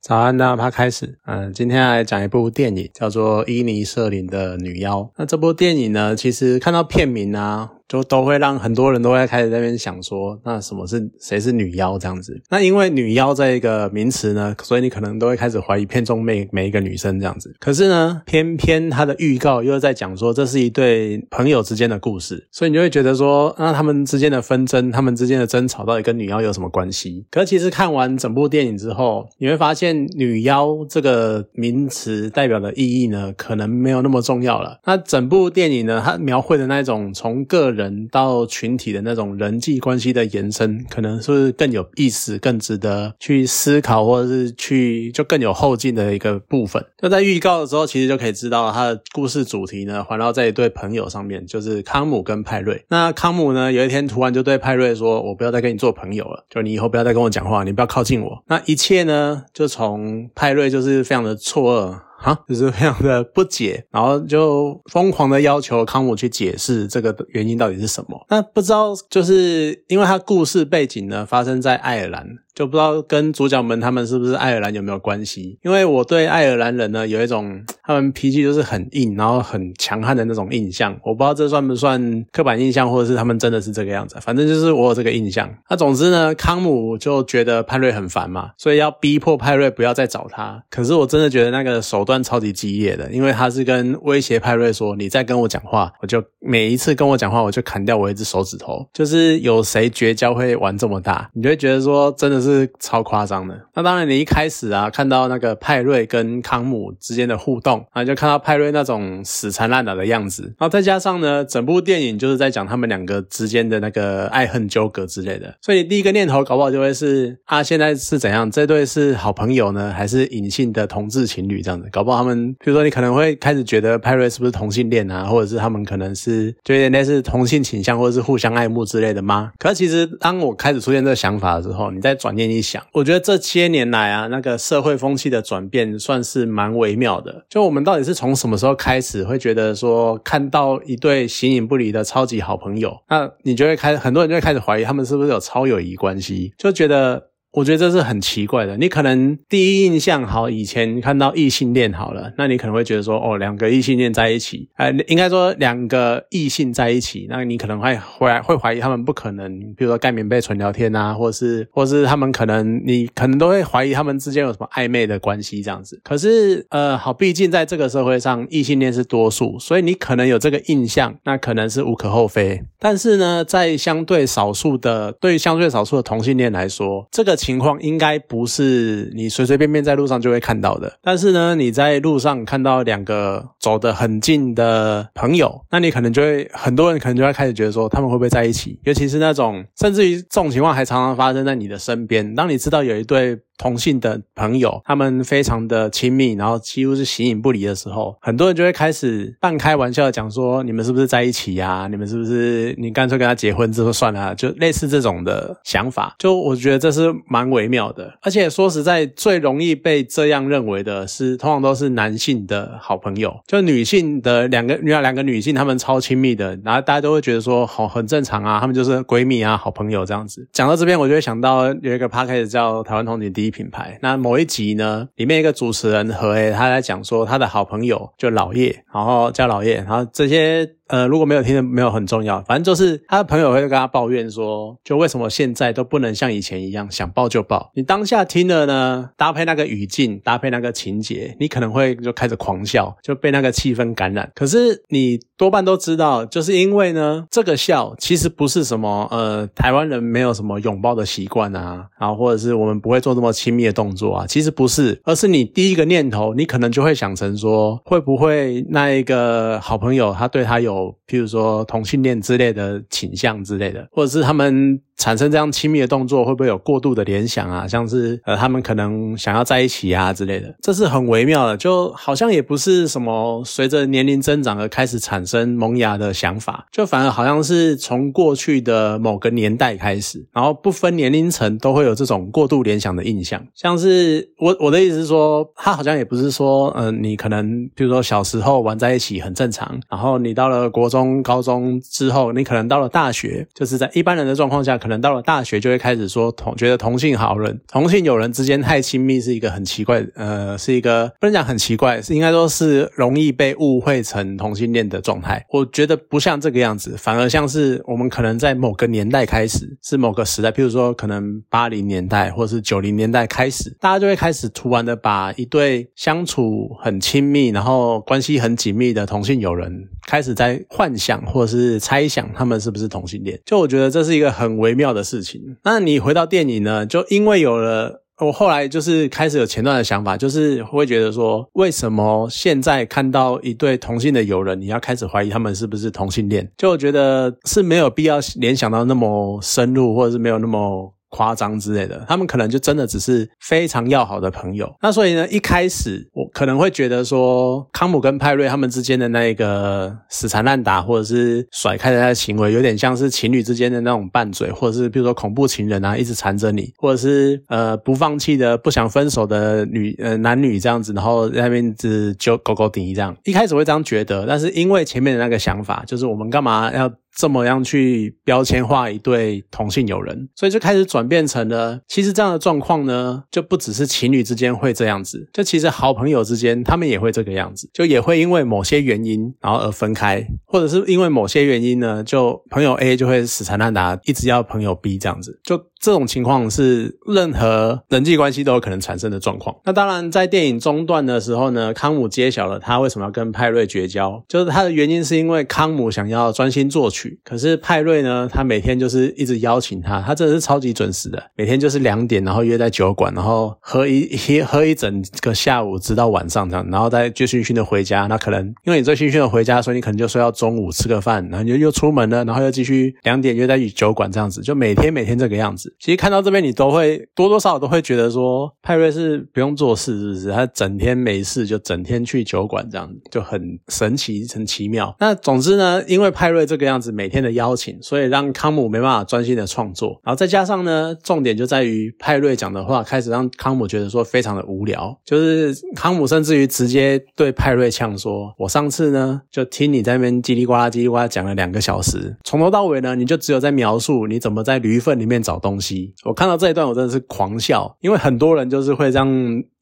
早安，大家趴开始。嗯，今天来讲一部电影，叫做《伊尼瑟林的女妖》。那这部电影呢，其实看到片名啊。就都会让很多人都会开始在那边想说，那什么是谁是女妖这样子？那因为女妖这一个名词呢，所以你可能都会开始怀疑片中每每一个女生这样子。可是呢，偏偏它的预告又在讲说这是一对朋友之间的故事，所以你就会觉得说，那他们之间的纷争，他们之间的争吵到底跟女妖有什么关系？可其实看完整部电影之后，你会发现女妖这个名词代表的意义呢，可能没有那么重要了。那整部电影呢，它描绘的那种从个人人到群体的那种人际关系的延伸，可能是更有意思、更值得去思考，或者是去就更有后劲的一个部分。就在预告的时候，其实就可以知道它的故事主题呢，环绕在一对朋友上面，就是康姆跟派瑞。那康姆呢，有一天突然就对派瑞说：“我不要再跟你做朋友了，就你以后不要再跟我讲话，你不要靠近我。”那一切呢，就从派瑞就是非常的错愕。啊，就是非常的不解，然后就疯狂的要求康姆去解释这个原因到底是什么。那不知道，就是因为他故事背景呢发生在爱尔兰。就不知道跟主角们他们是不是爱尔兰有没有关系？因为我对爱尔兰人呢有一种他们脾气就是很硬，然后很强悍的那种印象。我不知道这算不算刻板印象，或者是他们真的是这个样子。反正就是我有这个印象。那总之呢，康姆就觉得派瑞很烦嘛，所以要逼迫派瑞不要再找他。可是我真的觉得那个手段超级激烈的，因为他是跟威胁派瑞说：“你再跟我讲话，我就每一次跟我讲话，我就砍掉我一只手指头。”就是有谁绝交会玩这么大？你就会觉得说真的是。超夸张的。那当然，你一开始啊，看到那个派瑞跟康姆之间的互动啊，就看到派瑞那种死缠烂打的样子。然后再加上呢，整部电影就是在讲他们两个之间的那个爱恨纠葛之类的。所以第一个念头搞不好就会是啊，现在是怎样？这对是好朋友呢，还是隐性的同志情侣这样子？搞不好他们，比如说你可能会开始觉得派瑞是不是同性恋啊，或者是他们可能是就有点类似同性倾向，或者是互相爱慕之类的吗？可是其实当我开始出现这个想法的时候，你再转念。一想，我觉得这些年来啊，那个社会风气的转变算是蛮微妙的。就我们到底是从什么时候开始会觉得说，看到一对形影不离的超级好朋友，那你就会开，很多人就会开始怀疑他们是不是有超友谊关系，就觉得。我觉得这是很奇怪的。你可能第一印象好，以前看到异性恋好了，那你可能会觉得说，哦，两个异性恋在一起，哎，应该说两个异性在一起，那你可能会会会怀疑他们不可能，比如说盖棉被纯聊天啊，或是，或是他们可能，你可能都会怀疑他们之间有什么暧昧的关系这样子。可是，呃，好，毕竟在这个社会上，异性恋是多数，所以你可能有这个印象，那可能是无可厚非。但是呢，在相对少数的，对相对少数的同性恋来说，这个。情况应该不是你随随便便在路上就会看到的，但是呢，你在路上看到两个走得很近的朋友，那你可能就会很多人可能就会开始觉得说他们会不会在一起，尤其是那种甚至于这种情况还常常发生在你的身边。当你知道有一对。同性的朋友，他们非常的亲密，然后几乎是形影不离的时候，很多人就会开始半开玩笑的讲说：“你们是不是在一起呀？你们是不是你干脆跟他结婚之后算了？”就类似这种的想法，就我觉得这是蛮微妙的。而且说实在，最容易被这样认为的是，通常都是男性的好朋友，就女性的两个女两个女性，她们超亲密的，然后大家都会觉得说好很正常啊，她们就是闺蜜啊，好朋友这样子。讲到这边，我就会想到有一个 p 开始叫台湾通勤第一。品牌那某一集呢，里面一个主持人何诶他在讲说他的好朋友就老叶，然后叫老叶，然后这些。呃，如果没有听的没有很重要，反正就是他的朋友会跟他抱怨说，就为什么现在都不能像以前一样想抱就抱？你当下听了呢，搭配那个语境，搭配那个情节，你可能会就开始狂笑，就被那个气氛感染。可是你多半都知道，就是因为呢，这个笑其实不是什么呃，台湾人没有什么拥抱的习惯啊，然后或者是我们不会做这么亲密的动作啊，其实不是，而是你第一个念头，你可能就会想成说，会不会那一个好朋友他对他有。譬如说同性恋之类的倾向之类的，或者是他们。产生这样亲密的动作，会不会有过度的联想啊？像是呃，他们可能想要在一起啊之类的，这是很微妙的，就好像也不是什么随着年龄增长而开始产生萌芽的想法，就反而好像是从过去的某个年代开始，然后不分年龄层都会有这种过度联想的印象。像是我我的意思是说，他好像也不是说，嗯，你可能比如说小时候玩在一起很正常，然后你到了国中、高中之后，你可能到了大学，就是在一般人的状况下可。人到了大学就会开始说同觉得同性好人、同性友人之间太亲密是一个很奇怪，呃，是一个不能讲很奇怪，是应该说是容易被误会成同性恋的状态。我觉得不像这个样子，反而像是我们可能在某个年代开始，是某个时代，譬如说可能八零年代或者是九零年代开始，大家就会开始突然的把一对相处很亲密，然后关系很紧密的同性友人，开始在幻想或者是猜想他们是不是同性恋。就我觉得这是一个很微妙的事情。那你回到电影呢？就因为有了。我后来就是开始有前段的想法，就是会觉得说，为什么现在看到一对同性的友人，你要开始怀疑他们是不是同性恋？就我觉得是没有必要联想到那么深入，或者是没有那么。夸张之类的，他们可能就真的只是非常要好的朋友。那所以呢，一开始我可能会觉得说，康姆跟派瑞他们之间的那个死缠烂打，或者是甩开的那行为，有点像是情侣之间的那种拌嘴，或者是比如说恐怖情人啊，一直缠着你，或者是呃不放弃的、不想分手的女呃男女这样子，然后在那边只就狗狗顶这样。一开始会这样觉得，但是因为前面的那个想法，就是我们干嘛要？这么样去标签化一对同性友人，所以就开始转变成了，其实这样的状况呢，就不只是情侣之间会这样子，就其实好朋友之间他们也会这个样子，就也会因为某些原因然后而分开，或者是因为某些原因呢，就朋友 A 就会死缠烂打，一直要朋友 B 这样子，就。这种情况是任何人际关系都有可能产生的状况。那当然，在电影中段的时候呢，康姆揭晓了他为什么要跟派瑞绝交，就是他的原因是因为康姆想要专心作曲，可是派瑞呢，他每天就是一直邀请他，他真的是超级准时的，每天就是两点，然后约在酒馆，然后喝一一 喝一整个下午，直到晚上这样，然后再醉醺醺的回家。那可能因为你醉醺醺的回家，所以你可能就睡到中午吃个饭，然后就又出门了，然后又继续两点约在酒馆这样子，就每天每天这个样子。其实看到这边，你都会多多少少都会觉得说，派瑞是不用做事，是不是？他整天没事就整天去酒馆，这样就很神奇、很奇妙。那总之呢，因为派瑞这个样子每天的邀请，所以让康姆没办法专心的创作。然后再加上呢，重点就在于派瑞讲的话开始让康姆觉得说非常的无聊，就是康姆甚至于直接对派瑞呛说：“我上次呢就听你在那边叽里呱啦、叽里呱啦讲了两个小时，从头到尾呢你就只有在描述你怎么在驴粪里面找东。”我看到这一段，我真的是狂笑，因为很多人就是会这样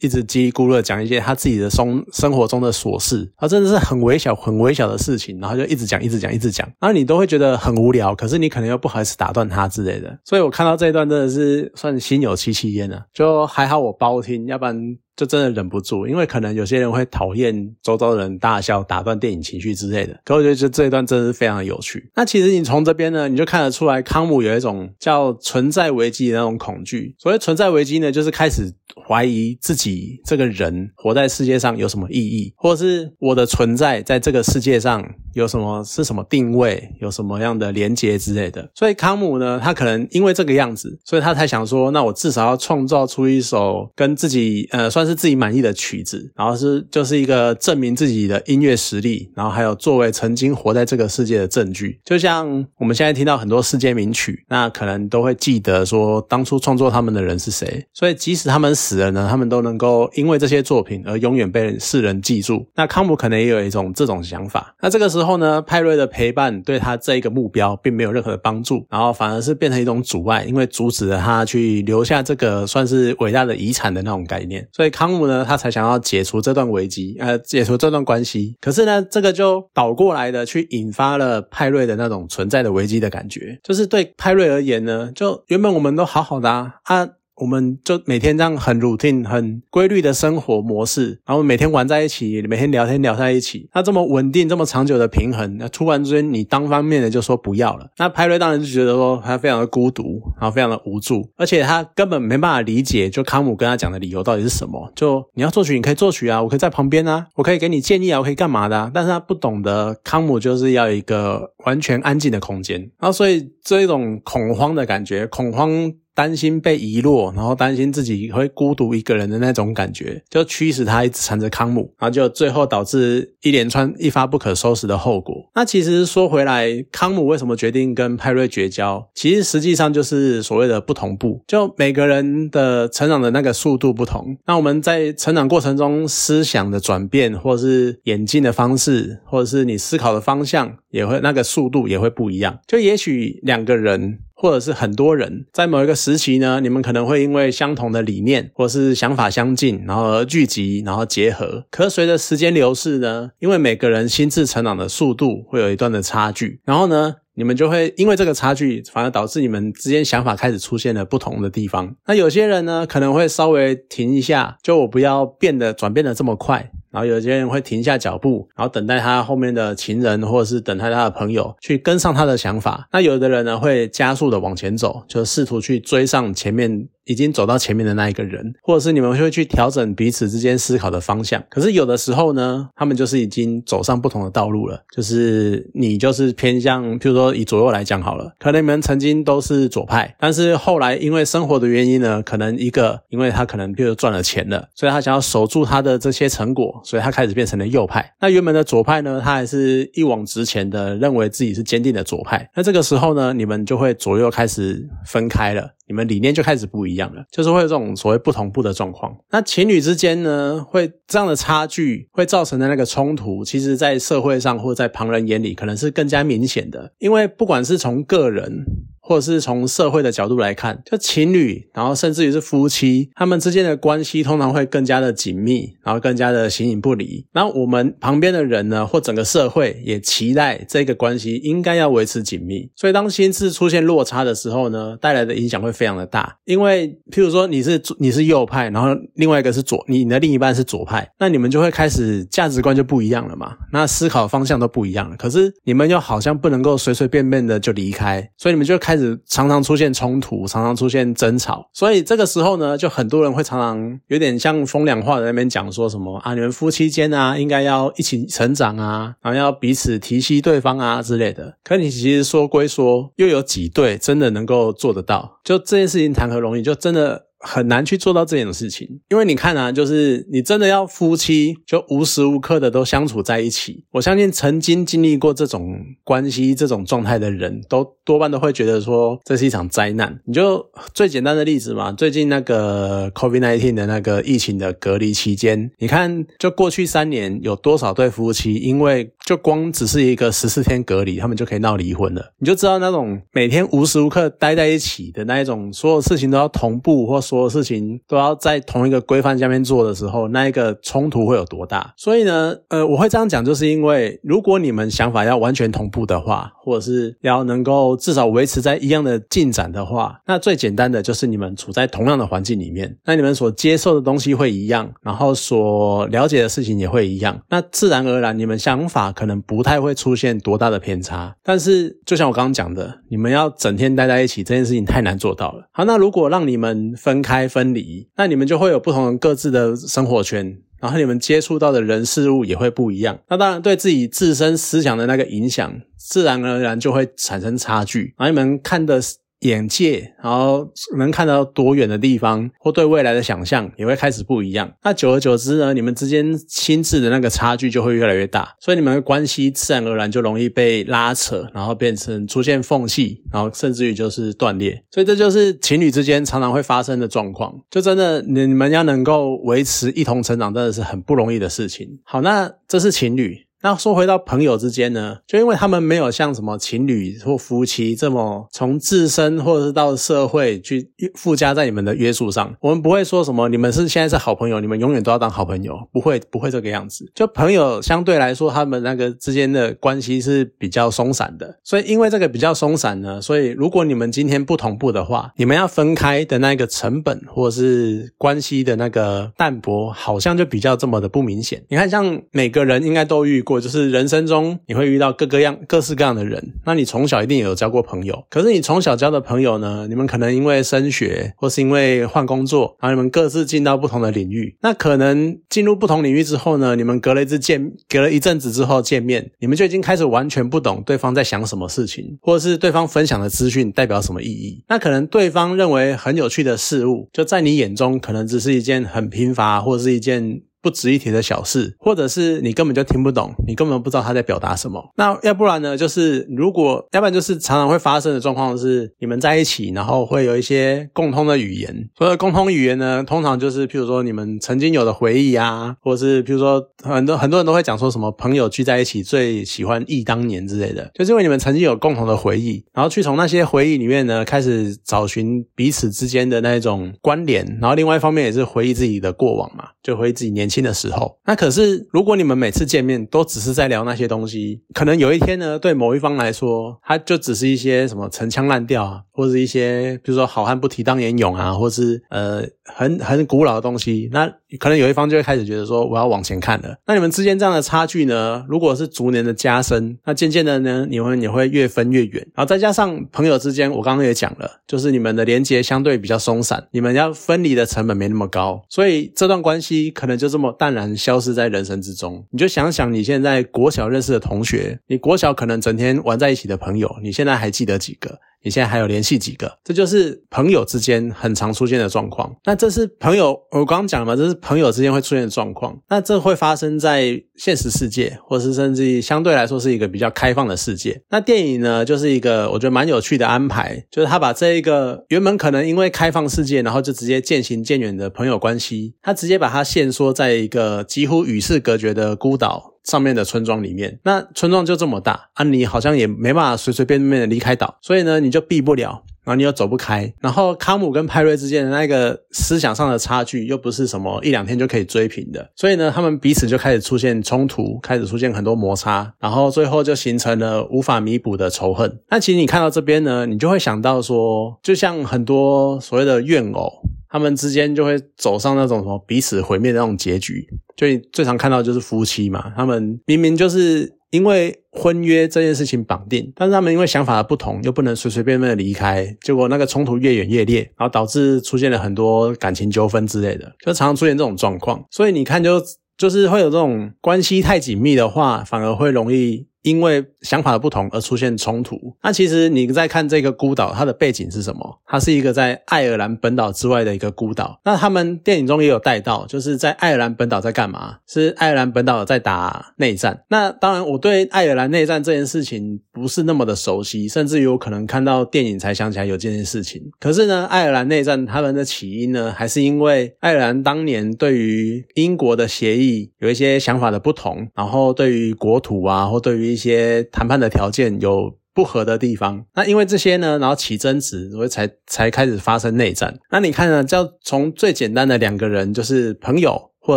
一直叽里咕噜讲一些他自己的生生活中的琐事，他真的是很微小、很微小的事情，然后就一直讲、一直讲、一直讲，然后你都会觉得很无聊，可是你可能又不好意思打断他之类的，所以我看到这一段真的是算心有戚戚焉了，就还好我包听，要不然。就真的忍不住，因为可能有些人会讨厌周遭人大笑、打断电影情绪之类的。可我觉得这这一段真的是非常有趣。那其实你从这边呢，你就看得出来，康姆有一种叫存在危机的那种恐惧。所谓存在危机呢，就是开始怀疑自己这个人活在世界上有什么意义，或者是我的存在在这个世界上有什么是什么定位，有什么样的连接之类的。所以康姆呢，他可能因为这个样子，所以他才想说，那我至少要创造出一首跟自己呃算。是自己满意的曲子，然后是就是一个证明自己的音乐实力，然后还有作为曾经活在这个世界的证据。就像我们现在听到很多世界名曲，那可能都会记得说当初创作他们的人是谁。所以即使他们死了呢，他们都能够因为这些作品而永远被世人记住。那康姆可能也有一种这种想法。那这个时候后呢，派瑞的陪伴对他这一个目标并没有任何的帮助，然后反而是变成一种阻碍，因为阻止了他去留下这个算是伟大的遗产的那种概念。所以。康姆呢，他才想要解除这段危机，呃，解除这段关系。可是呢，这个就倒过来的去引发了派瑞的那种存在的危机的感觉。就是对派瑞而言呢，就原本我们都好好的啊。我们就每天这样很 routine、很规律的生活模式，然后每天玩在一起，每天聊天聊在一起。那这么稳定、这么长久的平衡，那突然之间你单方面的就说不要了，那派瑞当然就觉得说他非常的孤独，然后非常的无助，而且他根本没办法理解，就康姆跟他讲的理由到底是什么。就你要作曲，你可以作曲啊，我可以在旁边啊，我可以给你建议啊，我可以干嘛的？但是他不懂得康姆就是要一个完全安静的空间，然后所以这一种恐慌的感觉，恐慌。担心被遗落，然后担心自己会孤独一个人的那种感觉，就驱使他一直缠着康姆，然后就最后导致一连串一发不可收拾的后果。那其实说回来，康姆为什么决定跟派瑞绝交？其实实际上就是所谓的不同步，就每个人的成长的那个速度不同。那我们在成长过程中思想的转变，或是演进的方式，或者是你思考的方向。也会那个速度也会不一样。就也许两个人。或者是很多人在某一个时期呢，你们可能会因为相同的理念或是想法相近，然后而聚集，然后结合。可随着时间流逝呢，因为每个人心智成长的速度会有一段的差距，然后呢，你们就会因为这个差距，反而导致你们之间想法开始出现了不同的地方。那有些人呢，可能会稍微停一下，就我不要变得转变的这么快。然后有些人会停下脚步，然后等待他后面的情人，或者是等待他的朋友去跟上他的想法。那有的人呢，会加速的往前走，就试图去追上前面。已经走到前面的那一个人，或者是你们会去调整彼此之间思考的方向。可是有的时候呢，他们就是已经走上不同的道路了。就是你就是偏向，譬如说以左右来讲好了，可能你们曾经都是左派，但是后来因为生活的原因呢，可能一个因为他可能譬如赚了钱了，所以他想要守住他的这些成果，所以他开始变成了右派。那原本的左派呢，他还是一往直前的认为自己是坚定的左派。那这个时候呢，你们就会左右开始分开了。你们理念就开始不一样了，就是会有这种所谓不同步的状况。那情侣之间呢，会这样的差距会造成的那个冲突，其实在社会上或者在旁人眼里，可能是更加明显的。因为不管是从个人。或者是从社会的角度来看，就情侣，然后甚至于是夫妻，他们之间的关系通常会更加的紧密，然后更加的形影不离。那我们旁边的人呢，或整个社会也期待这个关系应该要维持紧密。所以当心智出现落差的时候呢，带来的影响会非常的大。因为譬如说你是你是右派，然后另外一个是左，你的另一半是左派，那你们就会开始价值观就不一样了嘛，那思考方向都不一样了。可是你们又好像不能够随随便便的就离开，所以你们就开。常常出现冲突，常常出现争吵，所以这个时候呢，就很多人会常常有点像风凉话在那边讲说什么啊，你们夫妻间啊，应该要一起成长啊，然后要彼此提携对方啊之类的。可你其实说归说，又有几对真的能够做得到？就这件事情谈何容易？就真的。很难去做到这种事情，因为你看啊，就是你真的要夫妻就无时无刻的都相处在一起。我相信曾经经历过这种关系、这种状态的人都多半都会觉得说这是一场灾难。你就最简单的例子嘛，最近那个 COVID-19 的那个疫情的隔离期间，你看就过去三年有多少对夫妻因为就光只是一个十四天隔离，他们就可以闹离婚了。你就知道那种每天无时无刻待在一起的那一种，所有事情都要同步或说。所有事情都要在同一个规范下面做的时候，那一个冲突会有多大？所以呢，呃，我会这样讲，就是因为如果你们想法要完全同步的话，或者是要能够至少维持在一样的进展的话，那最简单的就是你们处在同样的环境里面，那你们所接受的东西会一样，然后所了解的事情也会一样，那自然而然你们想法可能不太会出现多大的偏差。但是就像我刚刚讲的，你们要整天待在一起这件事情太难做到了。好，那如果让你们分。分开分离，那你们就会有不同各自的生活圈，然后你们接触到的人事物也会不一样。那当然对自己自身思想的那个影响，自然而然就会产生差距。然后你们看的。眼界，然后能看到多远的地方，或对未来的想象也会开始不一样。那久而久之呢，你们之间心智的那个差距就会越来越大，所以你们的关系自然而然就容易被拉扯，然后变成出现缝隙，然后甚至于就是断裂。所以这就是情侣之间常常会发生的状况。就真的你们要能够维持一同成长，真的是很不容易的事情。好，那这是情侣。那说回到朋友之间呢，就因为他们没有像什么情侣或夫妻这么从自身或者是到社会去附加在你们的约束上，我们不会说什么你们是现在是好朋友，你们永远都要当好朋友，不会不会这个样子。就朋友相对来说，他们那个之间的关系是比较松散的，所以因为这个比较松散呢，所以如果你们今天不同步的话，你们要分开的那个成本或者是关系的那个淡薄，好像就比较这么的不明显。你看，像每个人应该都遇。过就是人生中你会遇到各个样各式各样的人，那你从小一定也有交过朋友，可是你从小交的朋友呢？你们可能因为升学或是因为换工作，然后你们各自进到不同的领域。那可能进入不同领域之后呢，你们隔了一次见，隔了一阵子之后见面，你们就已经开始完全不懂对方在想什么事情，或者是对方分享的资讯代表什么意义。那可能对方认为很有趣的事物，就在你眼中可能只是一件很贫乏或者是一件。不值一提的小事，或者是你根本就听不懂，你根本不知道他在表达什么。那要不然呢，就是如果要不然就是常常会发生的状况是，你们在一起，然后会有一些共通的语言。所谓共通语言呢，通常就是譬如说你们曾经有的回忆啊，或者是譬如说很多很多人都会讲说什么朋友聚在一起最喜欢忆当年之类的，就是因为你们曾经有共同的回忆，然后去从那些回忆里面呢开始找寻彼此之间的那种关联，然后另外一方面也是回忆自己的过往嘛，就回忆自己年轻新的时候。那可是如果你们每次见面都只是在聊那些东西，可能有一天呢，对某一方来说，他就只是一些什么陈腔滥调啊，或者一些比如说好汉不提当年勇啊，或是呃很很古老的东西，那可能有一方就会开始觉得说我要往前看了。那你们之间这样的差距呢，如果是逐年的加深，那渐渐的呢，你们也会越分越远。然后再加上朋友之间，我刚刚也讲了，就是你们的连接相对比较松散，你们要分离的成本没那么高，所以这段关系可能就这么淡然消失在人生之中。你就想想你现在国小认识的同学，你国小可能整天玩在一起的朋友，你现在还记得几个？你现在还有联系几个？这就是朋友之间很常出现的状况。那这是朋友，我刚刚讲了嘛，这是朋友之间会出现的状况。那这会发生在现实世界，或是甚至相对来说是一个比较开放的世界。那电影呢，就是一个我觉得蛮有趣的安排，就是他把这一个原本可能因为开放世界，然后就直接渐行渐远的朋友关系，他直接把它限缩在一个几乎与世隔绝的孤岛。上面的村庄里面，那村庄就这么大啊，你好像也没办法随随便便的离开岛，所以呢，你就避不了，然后你又走不开，然后康姆跟派瑞之间的那个思想上的差距又不是什么一两天就可以追平的，所以呢，他们彼此就开始出现冲突，开始出现很多摩擦，然后最后就形成了无法弥补的仇恨。那其实你看到这边呢，你就会想到说，就像很多所谓的怨偶。他们之间就会走上那种什么彼此毁灭的那种结局，就最常看到就是夫妻嘛，他们明明就是因为婚约这件事情绑定，但是他们因为想法的不同，又不能随随便便的离开，结果那个冲突越演越烈，然后导致出现了很多感情纠纷之类的，就常常出现这种状况。所以你看，就就是会有这种关系太紧密的话，反而会容易。因为想法的不同而出现冲突。那其实你在看这个孤岛，它的背景是什么？它是一个在爱尔兰本岛之外的一个孤岛。那他们电影中也有带到，就是在爱尔兰本岛在干嘛？是爱尔兰本岛在打内战。那当然，我对爱尔兰内战这件事情不是那么的熟悉，甚至有可能看到电影才想起来有这件事情。可是呢，爱尔兰内战他们的起因呢，还是因为爱尔兰当年对于英国的协议有一些想法的不同，然后对于国土啊，或对于一些谈判的条件有不合的地方，那因为这些呢，然后起争执，所以才才开始发生内战。那你看呢，叫从最简单的两个人就是朋友。或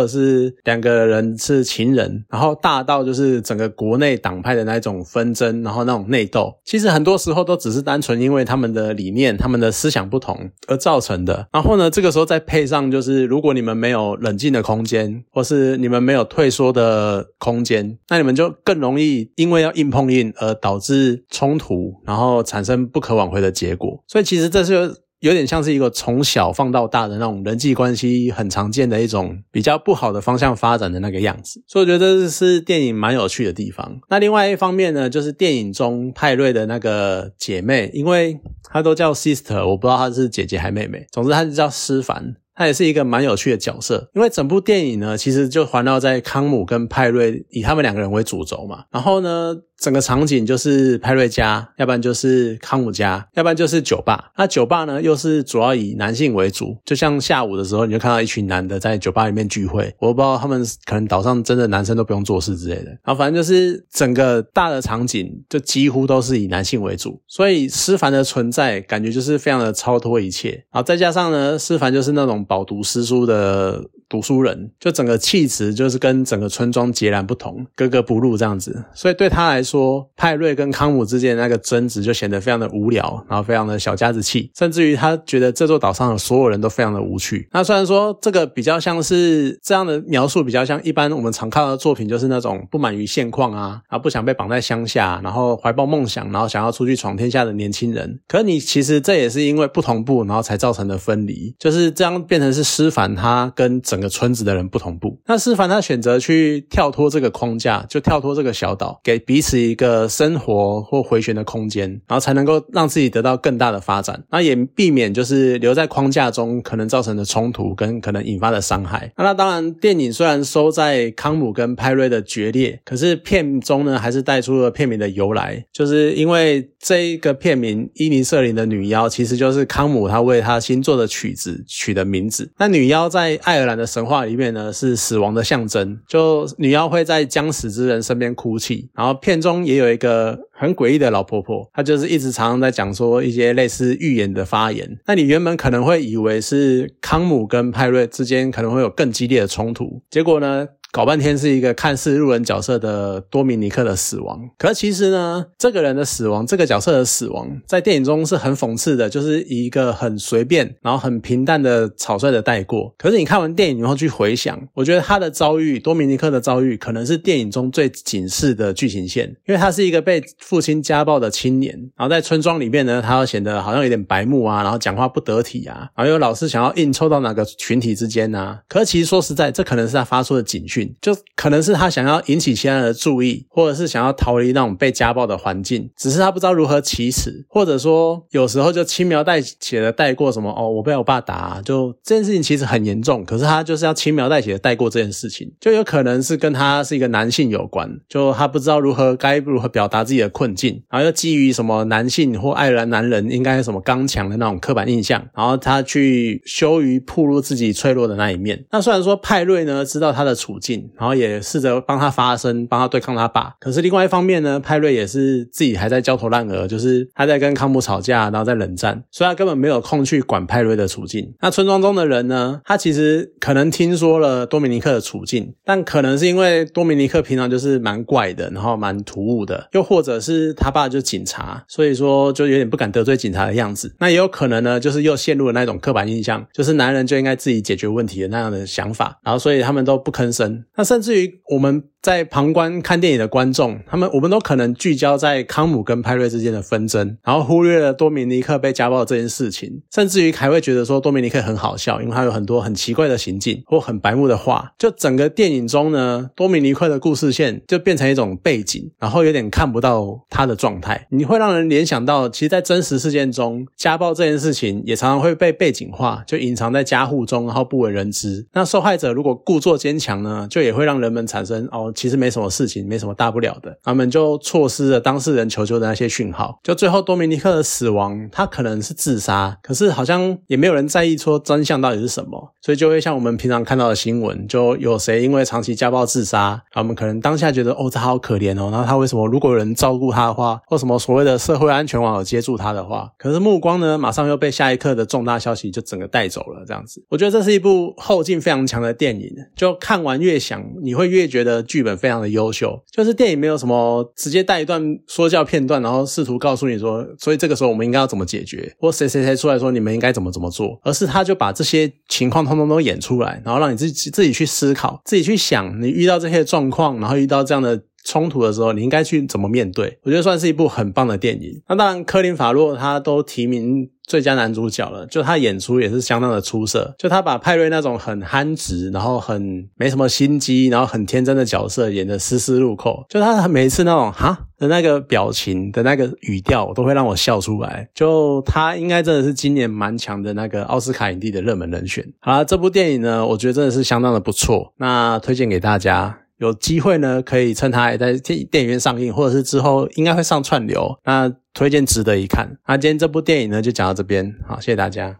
者是两个人是情人，然后大到就是整个国内党派的那种纷争，然后那种内斗，其实很多时候都只是单纯因为他们的理念、他们的思想不同而造成的。然后呢，这个时候再配上就是如果你们没有冷静的空间，或是你们没有退缩的空间，那你们就更容易因为要硬碰硬而导致冲突，然后产生不可挽回的结果。所以其实这是。有点像是一个从小放到大的那种人际关系很常见的一种比较不好的方向发展的那个样子，所以我觉得这是电影蛮有趣的地方。那另外一方面呢，就是电影中派瑞的那个姐妹，因为她都叫 sister，我不知道她是姐姐还妹妹，总之她就叫思凡。他也是一个蛮有趣的角色，因为整部电影呢，其实就环绕在康姆跟派瑞以他们两个人为主轴嘛。然后呢，整个场景就是派瑞家，要不然就是康姆家，要不然就是酒吧。那酒吧呢，又是主要以男性为主，就像下午的时候，你就看到一群男的在酒吧里面聚会。我不知道他们可能岛上真的男生都不用做事之类的。然后反正就是整个大的场景就几乎都是以男性为主，所以思凡的存在感觉就是非常的超脱一切。然后再加上呢，思凡就是那种。饱读诗书的读书人，就整个气质就是跟整个村庄截然不同，格格不入这样子。所以对他来说，派瑞跟康姆之间那个争执就显得非常的无聊，然后非常的小家子气，甚至于他觉得这座岛上的所有人都非常的无趣。那虽然说这个比较像是这样的描述，比较像一般我们常看到的作品，就是那种不满于现况啊，然后不想被绑在乡下，然后怀抱梦想，然后想要出去闯天下的年轻人。可你其实这也是因为不同步，然后才造成的分离，就是这样变。变成是施凡他跟整个村子的人不同步。那施凡他选择去跳脱这个框架，就跳脱这个小岛，给彼此一个生活或回旋的空间，然后才能够让自己得到更大的发展。那也避免就是留在框架中可能造成的冲突跟可能引发的伤害。那当然，电影虽然收在康姆跟派瑞的决裂，可是片中呢还是带出了片名的由来，就是因为这一个片名伊尼瑟林的女妖，其实就是康姆他为他新做的曲子取的名名字。那女妖在爱尔兰的神话里面呢，是死亡的象征，就女妖会在将死之人身边哭泣。然后片中也有一个很诡异的老婆婆，她就是一直常常在讲说一些类似预言的发言。那你原本可能会以为是康姆跟派瑞之间可能会有更激烈的冲突，结果呢？搞半天是一个看似路人角色的多米尼克的死亡，可其实呢，这个人的死亡，这个角色的死亡，在电影中是很讽刺的，就是一个很随便，然后很平淡的草率的带过。可是你看完电影以后去回想，我觉得他的遭遇，多米尼克的遭遇，可能是电影中最警示的剧情线，因为他是一个被父亲家暴的青年，然后在村庄里面呢，他显得好像有点白目啊，然后讲话不得体啊，然后又老是想要硬凑到哪个群体之间啊。可其实说实在，这可能是他发出的警讯。就可能是他想要引起其他人的注意，或者是想要逃离那种被家暴的环境，只是他不知道如何启齿，或者说有时候就轻描淡写的带过什么哦，我被我爸打，就这件事情其实很严重，可是他就是要轻描淡写的带过这件事情，就有可能是跟他是一个男性有关，就他不知道如何该如何表达自己的困境，然后又基于什么男性或爱尔兰男人应该什么刚强的那种刻板印象，然后他去羞于暴露自己脆弱的那一面。那虽然说派瑞呢知道他的处境，然后。也试着帮他发声，帮他对抗他爸。可是另外一方面呢，派瑞也是自己还在焦头烂额，就是他在跟康姆吵架，然后在冷战，所以他根本没有空去管派瑞的处境。那村庄中的人呢，他其实可能听说了多米尼克的处境，但可能是因为多米尼克平常就是蛮怪的，然后蛮突兀的，又或者是他爸就是警察，所以说就有点不敢得罪警察的样子。那也有可能呢，就是又陷入了那种刻板印象，就是男人就应该自己解决问题的那样的想法，然后所以他们都不吭声。那甚至于我们。在旁观看电影的观众，他们我们都可能聚焦在康姆跟派瑞之间的纷争，然后忽略了多米尼克被家暴这件事情，甚至于还会觉得说多米尼克很好笑，因为他有很多很奇怪的行径或很白目的话。就整个电影中呢，多米尼克的故事线就变成一种背景，然后有点看不到他的状态。你会让人联想到，其实，在真实事件中，家暴这件事情也常常会被背景化，就隐藏在家户中，然后不为人知。那受害者如果故作坚强呢，就也会让人们产生哦。其实没什么事情，没什么大不了的，他们就错失了当事人求救的那些讯号。就最后多米尼克的死亡，他可能是自杀，可是好像也没有人在意说真相到底是什么，所以就会像我们平常看到的新闻，就有谁因为长期家暴自杀，我们可能当下觉得哦，他好可怜哦，然后他为什么如果有人照顾他的话，或什么所谓的社会安全网有接住他的话，可是目光呢，马上又被下一刻的重大消息就整个带走了，这样子。我觉得这是一部后劲非常强的电影，就看完越想，你会越觉得剧。剧本非常的优秀，就是电影没有什么直接带一段说教片段，然后试图告诉你说，所以这个时候我们应该要怎么解决，或谁谁谁出来说你们应该怎么怎么做，而是他就把这些情况通通都演出来，然后让你自己自己去思考，自己去想，你遇到这些状况，然后遇到这样的冲突的时候，你应该去怎么面对。我觉得算是一部很棒的电影。那当然，科林法洛他都提名。最佳男主角了，就他演出也是相当的出色。就他把派瑞那种很憨直，然后很没什么心机，然后很天真的角色演的丝丝入扣。就他每一次那种哈的那个表情的那个语调，都会让我笑出来。就他应该真的是今年蛮强的那个奥斯卡影帝的热门人选。好了，这部电影呢，我觉得真的是相当的不错，那推荐给大家。有机会呢，可以趁它还在电电影院上映，或者是之后应该会上串流，那推荐值得一看。那今天这部电影呢，就讲到这边，好，谢谢大家。